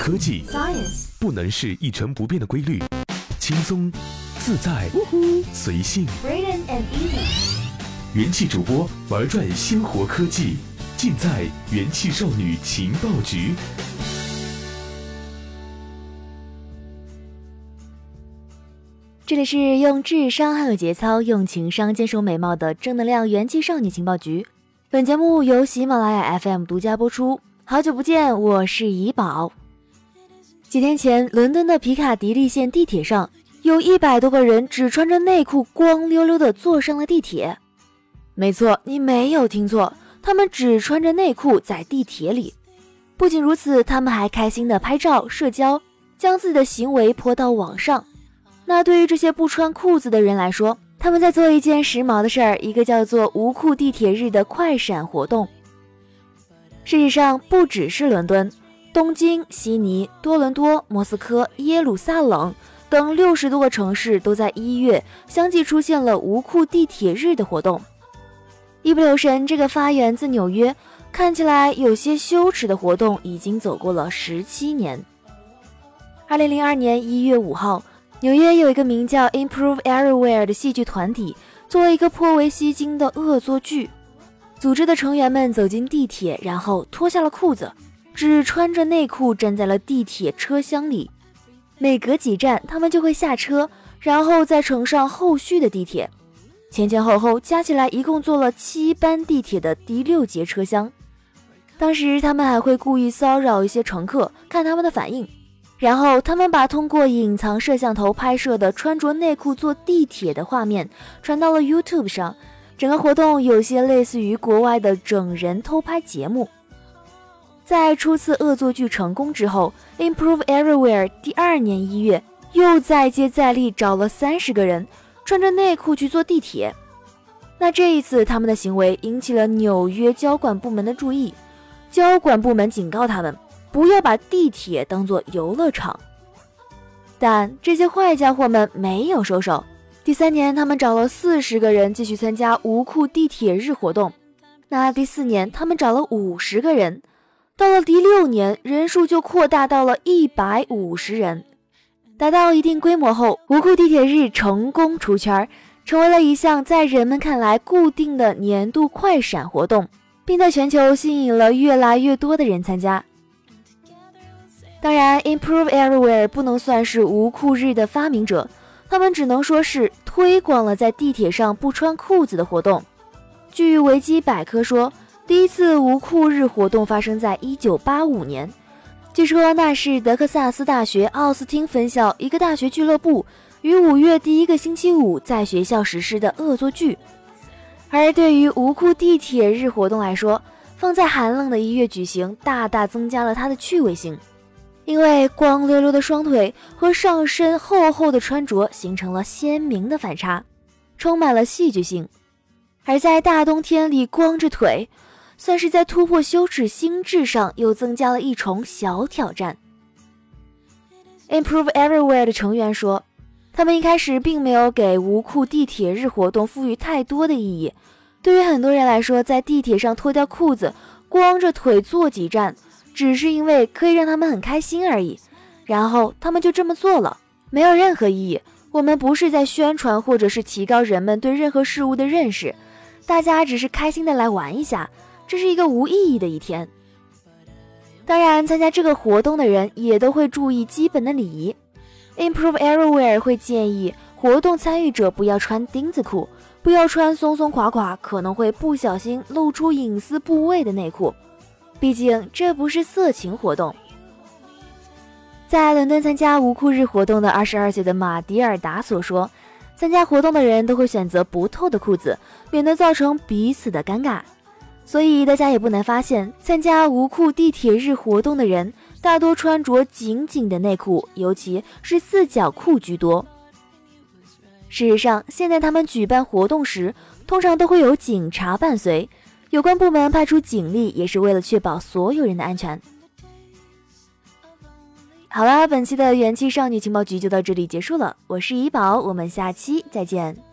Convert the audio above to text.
科技 Science 不能是一成不变的规律，轻松、自在、随性。Braden and Easy 元气主播玩转鲜活科技，尽在元气少女情报局。这里是用智商还有节操，用情商坚守美貌的正能量元气少女情报局。本节目由喜马拉雅 FM 独家播出。好久不见，我是怡宝。几天前，伦敦的皮卡迪利线地铁上，有一百多个人只穿着内裤，光溜溜的坐上了地铁。没错，你没有听错，他们只穿着内裤在地铁里。不仅如此，他们还开心的拍照、社交，将自己的行为泼到网上。那对于这些不穿裤子的人来说，他们在做一件时髦的事儿，一个叫做“无裤地铁日”的快闪活动。事实上，不只是伦敦、东京、悉尼、多伦多、莫斯科、耶路撒冷等六十多个城市都在一月相继出现了无裤地铁日的活动。一不留神，这个发源自纽约、看起来有些羞耻的活动，已经走过了十七年。二零零二年一月五号。纽约有一个名叫 Improve Everywhere 的戏剧团体，作为一个颇为吸睛的恶作剧。组织的成员们走进地铁，然后脱下了裤子，只穿着内裤站在了地铁车厢里。每隔几站，他们就会下车，然后再乘上后续的地铁。前前后后加起来，一共坐了七班地铁的第六节车厢。当时他们还会故意骚扰一些乘客，看他们的反应。然后他们把通过隐藏摄像头拍摄的穿着内裤坐地铁的画面传到了 YouTube 上，整个活动有些类似于国外的整人偷拍节目。在初次恶作剧成功之后，Improve Everywhere 第二年一月又再接再厉，找了三十个人穿着内裤去坐地铁。那这一次他们的行为引起了纽约交管部门的注意，交管部门警告他们。不要把地铁当做游乐场，但这些坏家伙们没有收手。第三年，他们找了四十个人继续参加无裤地铁日活动。那第四年，他们找了五十个人。到了第六年，人数就扩大到了一百五十人。达到一定规模后，无裤地铁日成功出圈，成为了一项在人们看来固定的年度快闪活动，并在全球吸引了越来越多的人参加。当然，Improve Everywhere 不能算是无裤日的发明者，他们只能说是推广了在地铁上不穿裤子的活动。据维基百科说，第一次无裤日活动发生在1985年，据说那是德克萨斯大学奥斯汀分校一个大学俱乐部于五月第一个星期五在学校实施的恶作剧。而对于无裤地铁日活动来说，放在寒冷的一月举行，大大增加了它的趣味性。因为光溜溜的双腿和上身厚厚的穿着形成了鲜明的反差，充满了戏剧性。而在大冬天里光着腿，算是在突破羞耻心智上又增加了一重小挑战。Improve Everywhere 的成员说，他们一开始并没有给无裤地铁日活动赋予太多的意义。对于很多人来说，在地铁上脱掉裤子，光着腿坐几站。只是因为可以让他们很开心而已，然后他们就这么做了，没有任何意义。我们不是在宣传或者是提高人们对任何事物的认识，大家只是开心的来玩一下，这是一个无意义的一天。当然，参加这个活动的人也都会注意基本的礼仪。Improve Everywhere 会建议活动参与者不要穿钉子裤，不要穿松松垮垮、可能会不小心露出隐私部位的内裤。毕竟这不是色情活动。在伦敦参加无裤日活动的二十二岁的马迪尔达所说，参加活动的人都会选择不透的裤子，免得造成彼此的尴尬。所以大家也不难发现，参加无裤地铁日活动的人大多穿着紧紧的内裤，尤其是四角裤居多。事实上，现在他们举办活动时，通常都会有警察伴随。有关部门派出警力，也是为了确保所有人的安全。好了，本期的元气少女情报局就到这里结束了。我是怡宝，我们下期再见。